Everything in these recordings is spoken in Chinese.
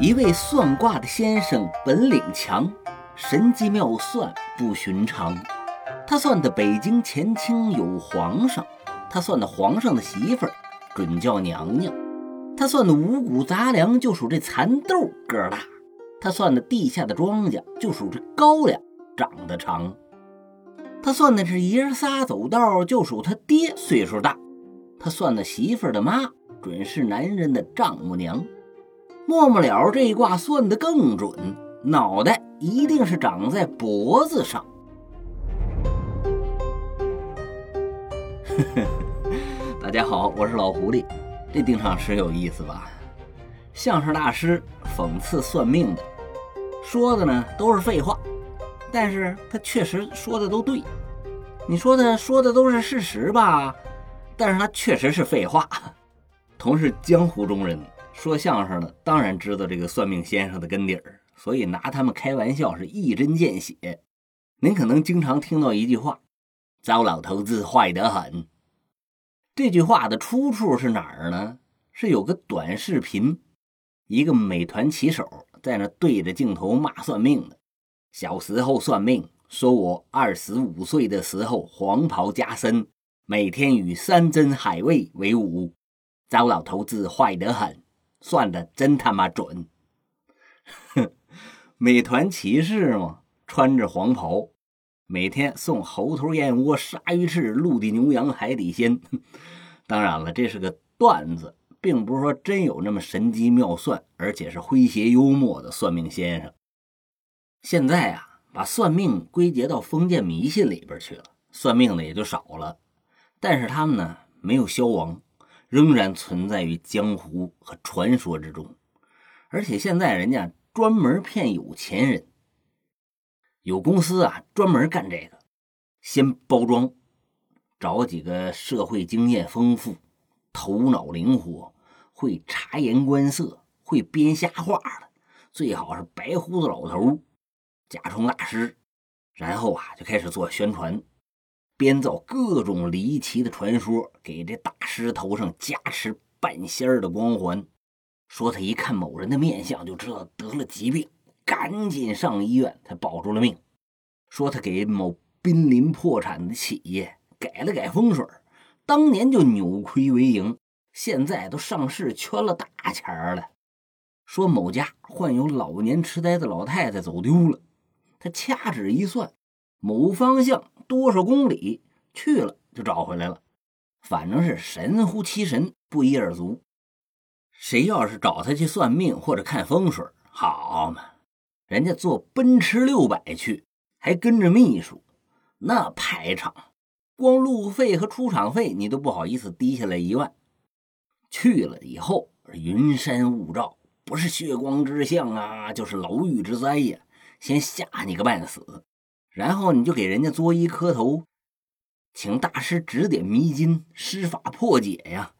一位算卦的先生本领强，神机妙算不寻常。他算的北京前清有皇上，他算的皇上的媳妇儿准叫娘娘，他算的五谷杂粮就数这蚕豆个儿大，他算的地下的庄稼就数这高粱长得长，他算的是爷仨走道就数他爹岁数大，他算的媳妇儿的妈准是男人的丈母娘。末末了，这一卦算得更准，脑袋一定是长在脖子上。大家好，我是老狐狸。这定场诗有意思吧？相声大师讽刺算命的，说的呢都是废话，但是他确实说的都对。你说的说的都是事实吧？但是他确实是废话。同是江湖中人。说相声的当然知道这个算命先生的根底儿，所以拿他们开玩笑是一针见血。您可能经常听到一句话：“糟老头子坏得很。”这句话的出处是哪儿呢？是有个短视频，一个美团骑手在那对着镜头骂算命的。小时候算命，说我二十五岁的时候黄袍加身，每天与山珍海味为伍。糟老头子坏得很。算的真他妈准！哼 美团骑士嘛，穿着黄袍，每天送猴头、燕窝、鲨鱼翅、陆地牛羊、海底鲜。当然了，这是个段子，并不是说真有那么神机妙算，而且是诙谐幽默的算命先生。现在啊，把算命归结到封建迷信里边去了，算命的也就少了。但是他们呢，没有消亡。仍然存在于江湖和传说之中，而且现在人家专门骗有钱人，有公司啊专门干这个，先包装，找几个社会经验丰富、头脑灵活、会察言观色、会编瞎话的，最好是白胡子老头，假充大师，然后啊就开始做宣传。编造各种离奇的传说，给这大师头上加持半仙儿的光环，说他一看某人的面相就知道得了疾病，赶紧上医院才保住了命。说他给某濒临破产的企业改了改风水，当年就扭亏为盈，现在都上市圈了大钱了。说某家患有老年痴呆的老太太走丢了，他掐指一算，某方向。多少公里去了就找回来了，反正是神乎其神，不一而足。谁要是找他去算命或者看风水，好嘛，人家坐奔驰六百去，还跟着秘书，那排场，光路费和出场费你都不好意思低下来一万。去了以后，云山雾罩，不是血光之相啊，就是牢狱之灾呀，先吓你个半死。然后你就给人家作揖磕头，请大师指点迷津，施法破解呀！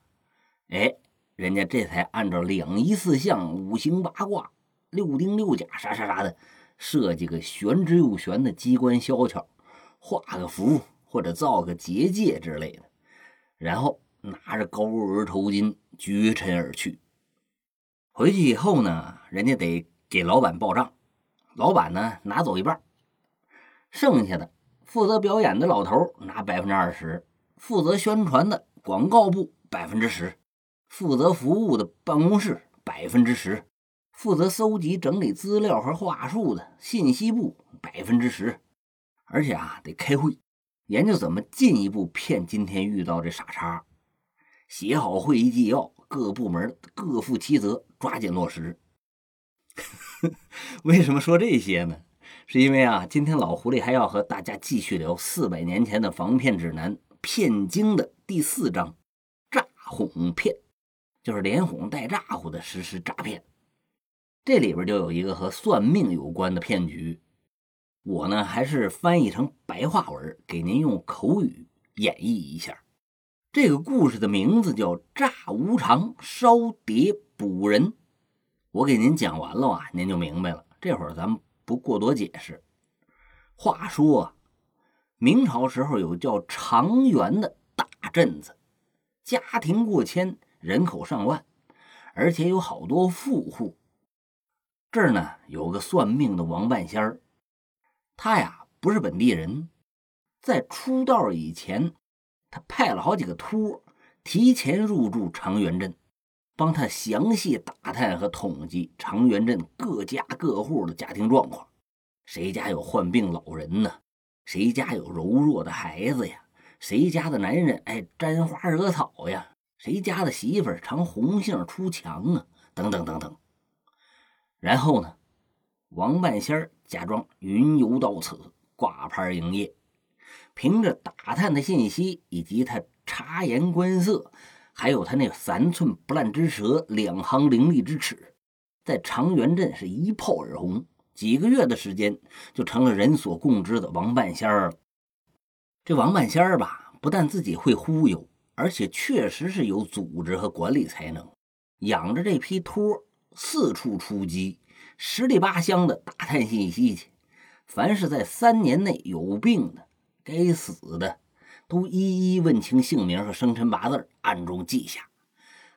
哎，人家这才按照两仪四象、五行八卦、六丁六甲啥啥啥的，设计个玄之又玄的机关小巧，画个符或者造个结界之类的，然后拿着高额头巾绝尘而去。回去以后呢，人家得给老板报账，老板呢拿走一半。剩下的负责表演的老头拿百分之二十，负责宣传的广告部百分之十，负责服务的办公室百分之十，负责搜集整理资料和话术的信息部百分之十，而且啊得开会研究怎么进一步骗今天遇到这傻叉，写好会议纪要，各部门各负其责，抓紧落实。为什么说这些呢？是因为啊，今天老狐狸还要和大家继续聊四百年前的防骗指南《骗经》的第四章“诈哄骗”，就是连哄带诈唬的实施诈骗。这里边就有一个和算命有关的骗局，我呢还是翻译成白话文给您用口语演绎一下。这个故事的名字叫“诈无常烧碟捕人”。我给您讲完了啊，您就明白了。这会儿咱们。不过多解释。话说，明朝时候有叫长垣的大镇子，家庭过千，人口上万，而且有好多富户。这儿呢有个算命的王半仙儿，他呀不是本地人，在出道以前，他派了好几个托提前入住长垣镇，帮他详细打探和统计长垣镇各家各户的家庭状况，谁家有患病老人呢？谁家有柔弱的孩子呀？谁家的男人爱沾花惹草呀？谁家的媳妇常红杏出墙啊？等等等等。然后呢，王半仙假装云游到此，挂牌营业，凭着打探的信息以及他察言观色，还有他那三寸不烂之舌、两行凌厉之齿，在长垣镇是一炮而红。几个月的时间，就成了人所共知的王半仙儿了。这王半仙儿吧，不但自己会忽悠，而且确实是有组织和管理才能，养着这批托。四处出击，十里八乡的打探信息去。凡是在三年内有病的、该死的，都一一问清姓名和生辰八字，暗中记下。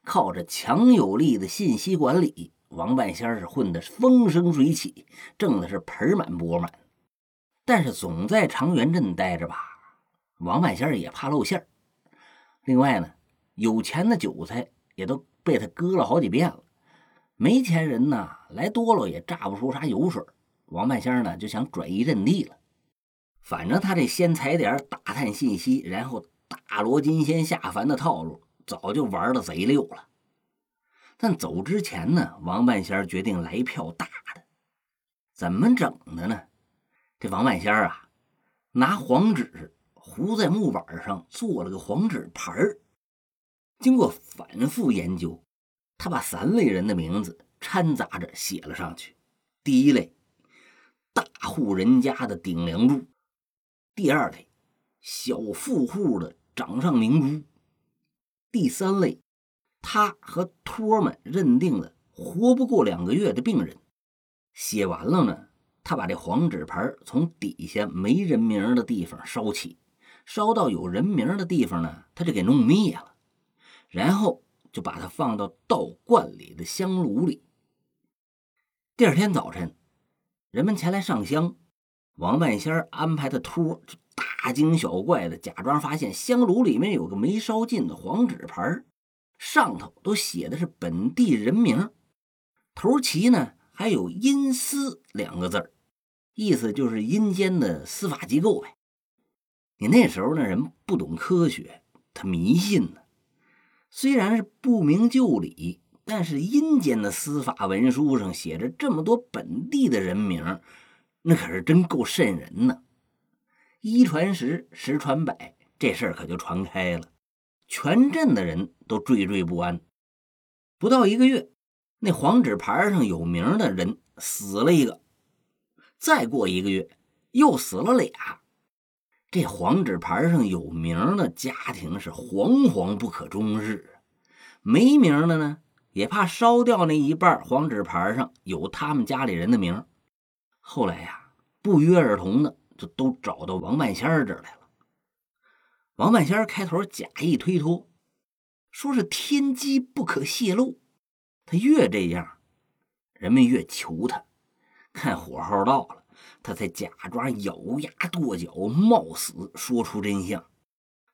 靠着强有力的信息管理，王半仙是混得风生水起，挣的是盆满钵满。但是总在长垣镇待着吧，王半仙也怕露馅另外呢，有钱的韭菜也都被他割了好几遍了。没钱人呢，来多了也榨不出啥油水。王半仙呢就想转移阵地了。反正他这先踩点打探信息，然后大罗金仙下凡的套路，早就玩的贼溜了。但走之前呢，王半仙决定来一票大的。怎么整的呢？这王半仙啊，拿黄纸糊在木板上，做了个黄纸牌儿。经过反复研究。他把三类人的名字掺杂着写了上去。第一类，大户人家的顶梁柱；第二类，小富户的掌上明珠；第三类，他和托们认定了活不过两个月的病人。写完了呢，他把这黄纸牌从底下没人名的地方烧起，烧到有人名的地方呢，他就给弄灭了，然后。就把它放到道观里的香炉里。第二天早晨，人们前来上香，王半仙安排的托就大惊小怪的假装发现香炉里面有个没烧尽的黄纸牌，上头都写的是本地人名，头旗呢还有“阴司”两个字儿，意思就是阴间的司法机构呗。你那时候那人不懂科学，他迷信呢。虽然是不明就里，但是阴间的司法文书上写着这么多本地的人名，那可是真够瘆人呢。一传十，十传百，这事儿可就传开了，全镇的人都惴惴不安。不到一个月，那黄纸牌上有名的人死了一个，再过一个月，又死了俩。这黄纸牌上有名的家庭是惶惶不可终日，没名的呢，也怕烧掉那一半黄纸牌上有他们家里人的名。后来呀，不约而同的就都找到王半仙儿这儿来了。王半仙儿开头假意推脱，说是天机不可泄露。他越这样，人们越求他，看火候到了。他才假装咬牙跺脚，冒死说出真相。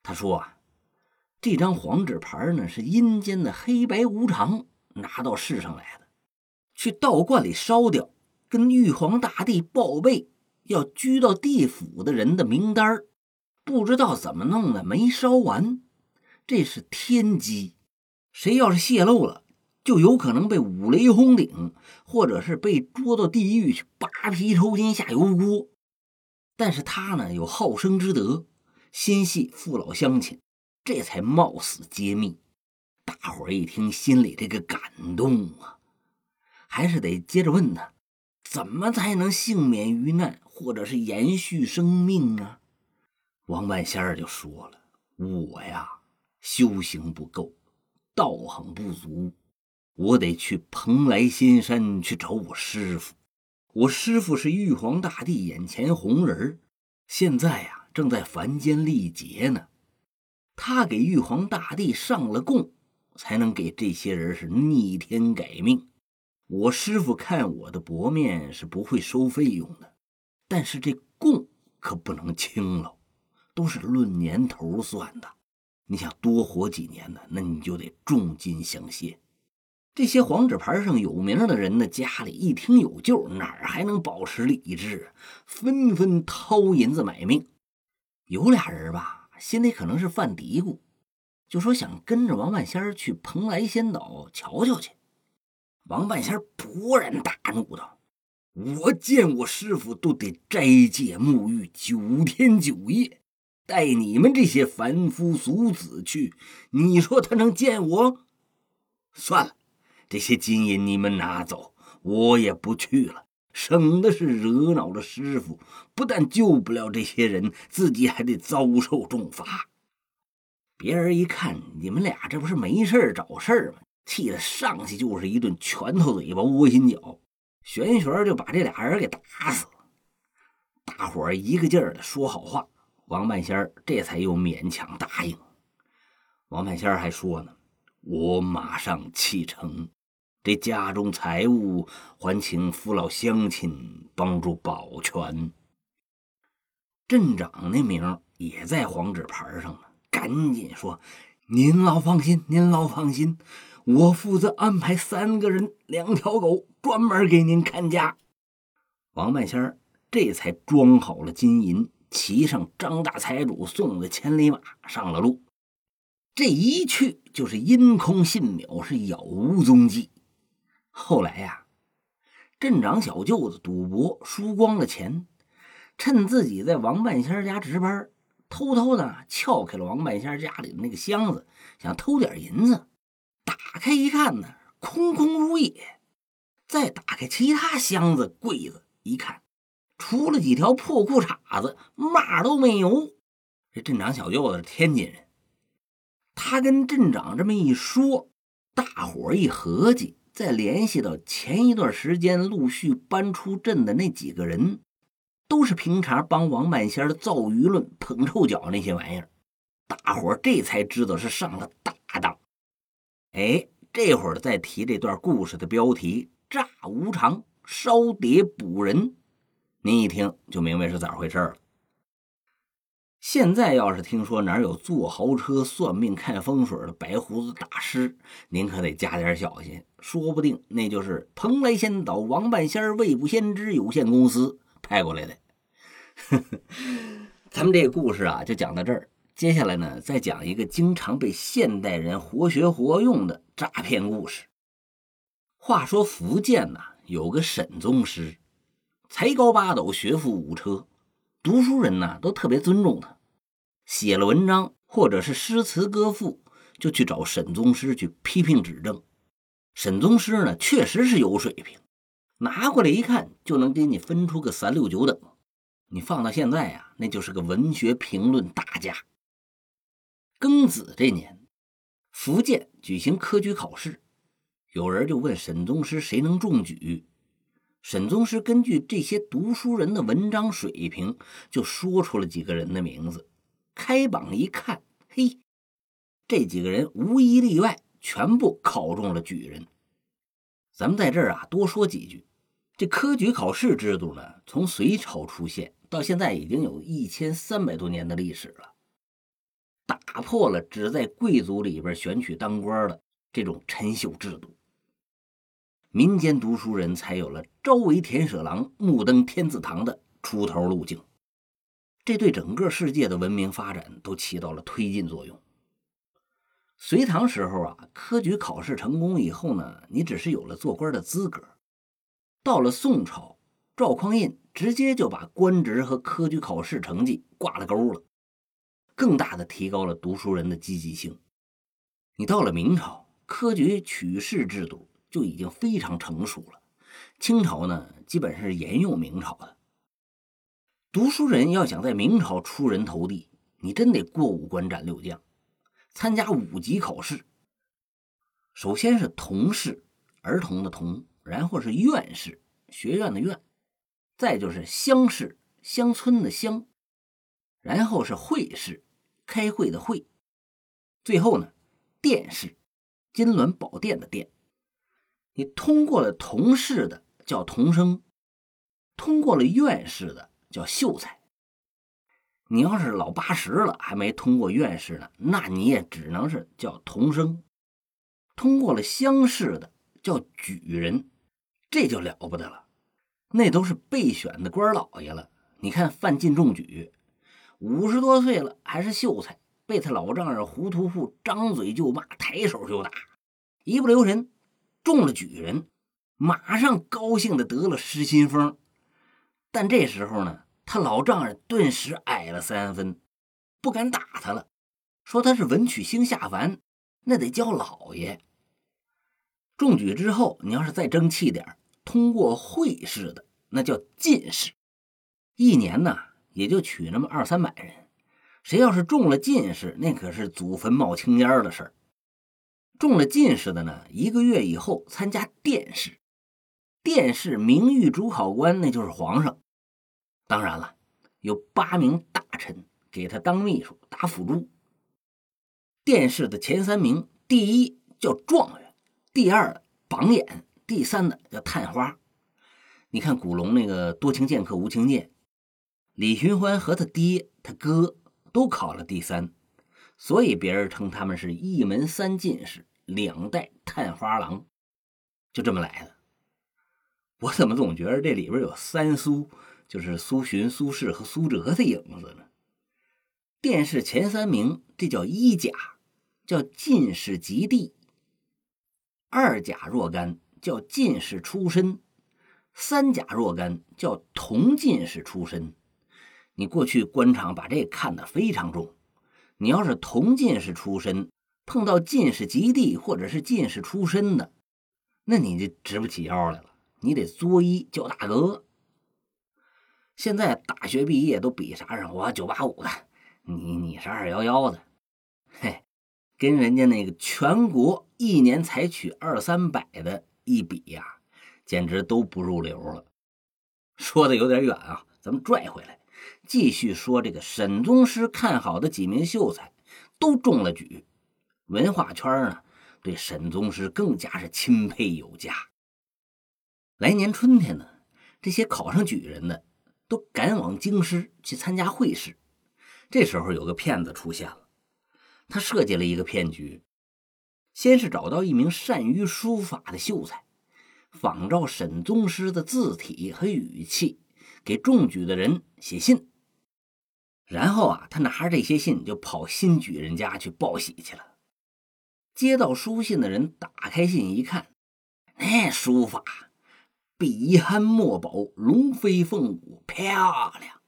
他说：“啊，这张黄纸牌呢，是阴间的黑白无常拿到世上来的，去道观里烧掉，跟玉皇大帝报备要拘到地府的人的名单不知道怎么弄的，没烧完。这是天机，谁要是泄露了。”就有可能被五雷轰顶，或者是被捉到地狱去扒皮抽筋下油锅。但是他呢有好生之德，心系父老乡亲，这才冒死揭秘。大伙儿一听，心里这个感动啊，还是得接着问他：怎么才能幸免于难，或者是延续生命呢？王半仙儿就说了：“我呀，修行不够，道行不足。”我得去蓬莱仙山去找我师傅。我师傅是玉皇大帝眼前红人现在呀正在凡间历劫呢。他给玉皇大帝上了供，才能给这些人是逆天改命。我师傅看我的薄面是不会收费用的，但是这供可不能轻了，都是论年头算的。你想多活几年呢，那你就得重金相谢。这些黄纸牌上有名的人呢，家里一听有救，哪还能保持理智？纷纷掏银子买命。有俩人吧，心里可能是犯嘀咕，就说想跟着王半仙去蓬莱仙岛瞧瞧去。王半仙勃然大怒道：“我见我师傅都得斋戒沐浴九天九夜，带你们这些凡夫俗子去，你说他能见我？算了。”这些金银你们拿走，我也不去了，省的是惹恼了师傅，不但救不了这些人，自己还得遭受重罚。别人一看你们俩这不是没事找事儿吗？气得上去就是一顿拳头嘴巴窝心脚，玄玄就把这俩人给打死了。大伙儿一个劲儿的说好话，王半仙儿这才又勉强答应。王半仙儿还说呢：“我马上启程。”这家中财物还请父老乡亲帮助保全。镇长那名也在黄纸牌上呢，赶紧说：“您老放心，您老放心，我负责安排三个人、两条狗，专门给您看家。”王半仙儿这才装好了金银，骑上张大财主送的千里马，上了路。这一去就是阴空信渺，是杳无踪迹。后来呀，镇长小舅子赌博输光了钱，趁自己在王半仙家值班，偷偷的撬开了王半仙家里的那个箱子，想偷点银子。打开一看呢，空空如也。再打开其他箱子、柜子一看，除了几条破裤衩子，嘛都没有。这镇长小舅子是天津人，他跟镇长这么一说，大伙一合计。再联系到前一段时间陆续搬出镇的那几个人，都是平常帮王半仙造舆论、捧臭脚那些玩意儿，大伙这才知道是上了大当。哎，这会儿再提这段故事的标题“诈无常，烧碟捕人”，您一听就明白是咋回事了。现在要是听说哪有坐豪车算命看风水的白胡子大师，您可得加点小心，说不定那就是蓬莱仙岛王半仙未卜先知有限公司派过来的。咱们这个故事啊，就讲到这儿。接下来呢，再讲一个经常被现代人活学活用的诈骗故事。话说福建呐，有个沈宗师，才高八斗，学富五车。读书人呢都特别尊重他，写了文章或者是诗词歌赋，就去找沈宗师去批评指正。沈宗师呢确实是有水平，拿过来一看就能给你分出个三六九等。你放到现在呀，那就是个文学评论大家。庚子这年，福建举行科举考试，有人就问沈宗师谁能中举。沈宗师根据这些读书人的文章水平，就说出了几个人的名字。开榜一看，嘿，这几个人无一例外，全部考中了举人。咱们在这儿啊，多说几句。这科举考试制度呢，从隋朝出现到现在，已经有一千三百多年的历史了，打破了只在贵族里边选取当官的这种陈秀制度。民间读书人才有了朝为田舍郎，暮登天字堂的出头路径，这对整个世界的文明发展都起到了推进作用。隋唐时候啊，科举考试成功以后呢，你只是有了做官的资格。到了宋朝，赵匡胤直接就把官职和科举考试成绩挂了钩了，更大的提高了读书人的积极性。你到了明朝，科举取士制度。就已经非常成熟了。清朝呢，基本上是沿用明朝的。读书人要想在明朝出人头地，你真得过五关斩六将，参加五级考试。首先是童试，儿童的童；然后是院试，学院的院；再就是乡试，乡村的乡；然后是会试，开会的会；最后呢，殿试，金銮宝殿的殿。你通过了同试的叫同生，通过了院试的叫秀才。你要是老八十了还没通过院试呢，那你也只能是叫童生。通过了乡试的叫举人，这就了不得了，那都是备选的官老爷了。你看范进中举，五十多岁了还是秀才，被他老丈人胡屠户张嘴就骂，抬手就打，一不留神中了举人，马上高兴的得了失心疯。但这时候呢？他老丈人顿时矮了三分，不敢打他了，说他是文曲星下凡，那得叫老爷。中举之后，你要是再争气点通过会试的，那叫进士，一年呢也就取那么二三百人。谁要是中了进士，那可是祖坟冒青烟的事儿。中了进士的呢，一个月以后参加殿试，殿试名誉主考官那就是皇上。当然了，有八名大臣给他当秘书、打辅助。殿试的前三名，第一叫状元，第二榜眼，第三的叫探花。你看古龙那个多情剑客无情剑，李寻欢和他爹、他哥都考了第三，所以别人称他们是一门三进士，两代探花郎，就这么来的。我怎么总觉得这里边有三苏？就是苏洵、苏轼和苏辙的影子呢。殿试前三名，这叫一甲，叫进士及第；二甲若干，叫进士出身；三甲若干，叫同进士出身。你过去官场把这看得非常重。你要是同进士出身，碰到进士及第或者是进士出身的，那你就直不起腰来了，你得作揖叫大哥。现在大学毕业都比啥上？我九八五的，你你是二幺幺的，嘿，跟人家那个全国一年才取二三百的一比呀，简直都不入流了。说的有点远啊，咱们拽回来，继续说这个沈宗师看好的几名秀才都中了举，文化圈呢对沈宗师更加是钦佩有加。来年春天呢，这些考上举人的。都赶往京师去参加会试，这时候有个骗子出现了，他设计了一个骗局，先是找到一名善于书法的秀才，仿照沈宗师的字体和语气，给中举的人写信，然后啊，他拿着这些信就跑新举人家去报喜去了。接到书信的人打开信一看，那书法。笔酣墨饱，龙飞凤舞，漂亮，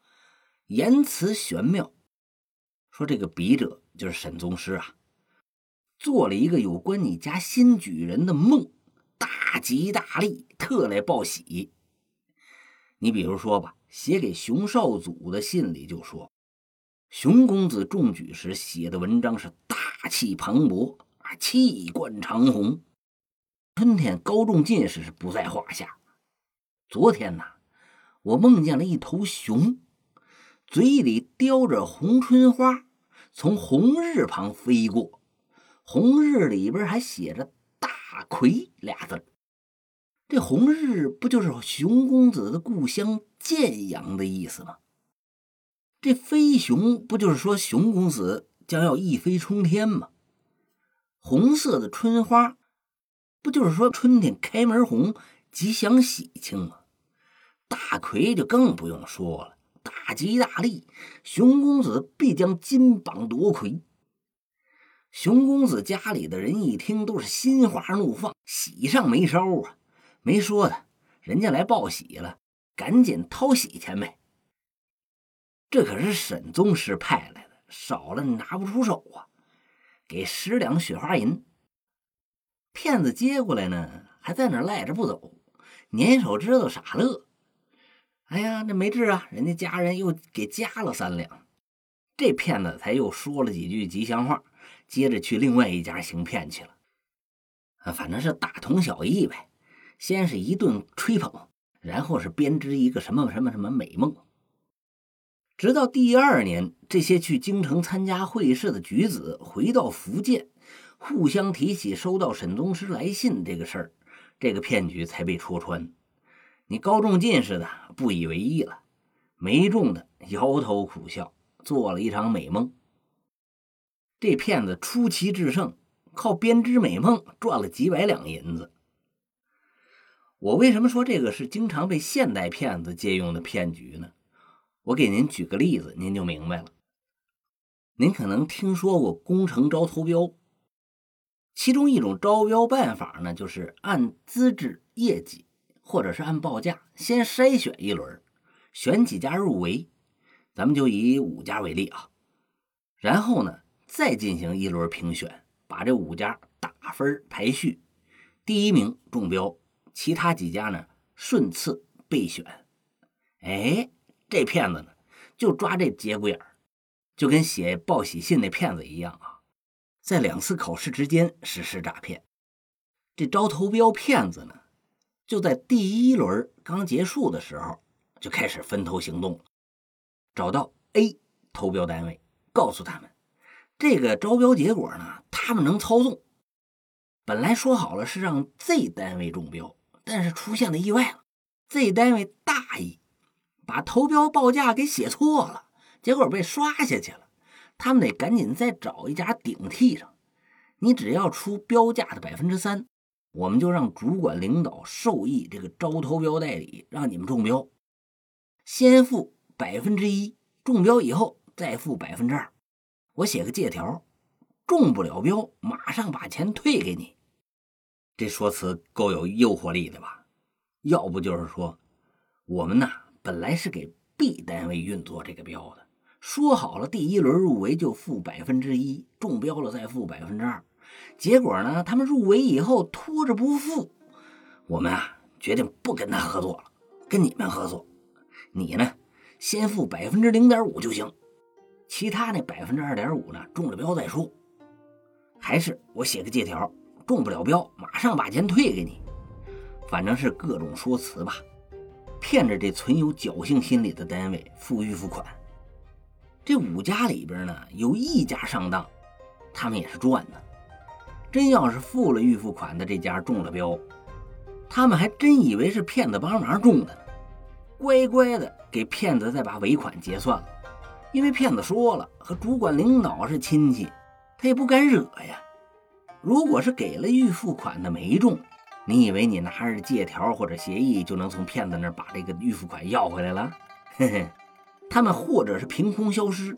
言辞玄妙。说这个笔者就是沈宗师啊，做了一个有关你家新举人的梦，大吉大利，特来报喜。你比如说吧，写给熊少祖的信里就说，熊公子中举时写的文章是大气磅礴啊，气贯长虹。春天高中进士是不在话下。昨天呐，我梦见了一头熊，嘴里叼着红春花，从红日旁飞过。红日里边还写着“大魁”俩字。这红日不就是熊公子的故乡建阳的意思吗？这飞熊不就是说熊公子将要一飞冲天吗？红色的春花，不就是说春天开门红，吉祥喜庆吗？大魁就更不用说了，大吉大利，熊公子必将金榜夺魁。熊公子家里的人一听都是心花怒放，喜上眉梢啊！没说的，人家来报喜了，赶紧掏喜钱呗。这可是沈宗师派来的，少了拿不出手啊！给十两雪花银。骗子接过来呢，还在那赖着不走，捻手指头傻乐。哎呀，那没治啊！人家家人又给加了三两，这骗子才又说了几句吉祥话，接着去另外一家行骗去了。啊，反正是大同小异呗。先是一顿吹捧，然后是编织一个什么什么什么美梦。直到第二年，这些去京城参加会试的举子回到福建，互相提起收到沈宗师来信这个事儿，这个骗局才被戳穿。你高中进士的不以为意了，没中的摇头苦笑，做了一场美梦。这骗子出奇制胜，靠编织美梦赚了几百两银子。我为什么说这个是经常被现代骗子借用的骗局呢？我给您举个例子，您就明白了。您可能听说过工程招投标，其中一种招标办法呢，就是按资质、业绩。或者是按报价先筛选一轮，选几家入围，咱们就以五家为例啊。然后呢，再进行一轮评选，把这五家打分排序，第一名中标，其他几家呢顺次备选。哎，这骗子呢就抓这节骨眼儿，就跟写报喜信那骗子一样啊，在两次考试之间实施诈骗。这招投标骗子呢？就在第一轮刚结束的时候，就开始分头行动了，找到 A 投标单位，告诉他们这个招标结果呢，他们能操纵。本来说好了是让 Z 单位中标，但是出现了意外了，Z 单位大意，把投标报价给写错了，结果被刷下去了。他们得赶紧再找一家顶替上，你只要出标价的百分之三。我们就让主管领导授意这个招投标代理，让你们中标，先付百分之一，中标以后再付百分之二。我写个借条，中不了标，马上把钱退给你。这说辞够有诱惑力的吧？要不就是说，我们呐本来是给 B 单位运作这个标的，说好了第一轮入围就付百分之一，中标了再付百分之二。结果呢？他们入围以后拖着不付，我们啊决定不跟他合作了，跟你们合作。你呢，先付百分之零点五就行，其他那百分之二点五呢，中了标再说。还是我写个借条，中不了标，马上把钱退给你。反正是各种说辞吧，骗着这存有侥幸心理的单位付预付款。这五家里边呢，有一家上当，他们也是赚的。真要是付了预付款的这家中了标，他们还真以为是骗子帮忙中的呢，乖乖的给骗子再把尾款结算了。因为骗子说了和主管领导是亲戚，他也不敢惹呀。如果是给了预付款的没中，你以为你拿着借条或者协议就能从骗子那儿把这个预付款要回来了？嘿嘿，他们或者是凭空消失，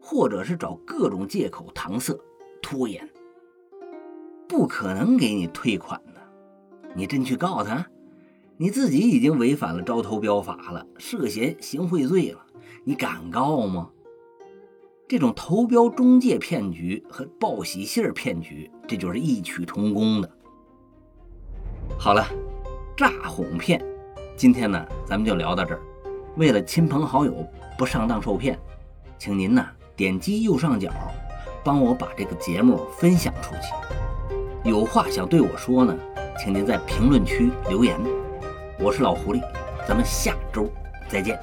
或者是找各种借口搪塞、拖延。不可能给你退款的，你真去告他，你自己已经违反了招投标法了，涉嫌行贿罪了，你敢告吗？这种投标中介骗局和报喜信骗局，这就是异曲同工的。好了，诈哄骗，今天呢，咱们就聊到这儿。为了亲朋好友不上当受骗，请您呢点击右上角，帮我把这个节目分享出去。有话想对我说呢，请您在评论区留言。我是老狐狸，咱们下周再见。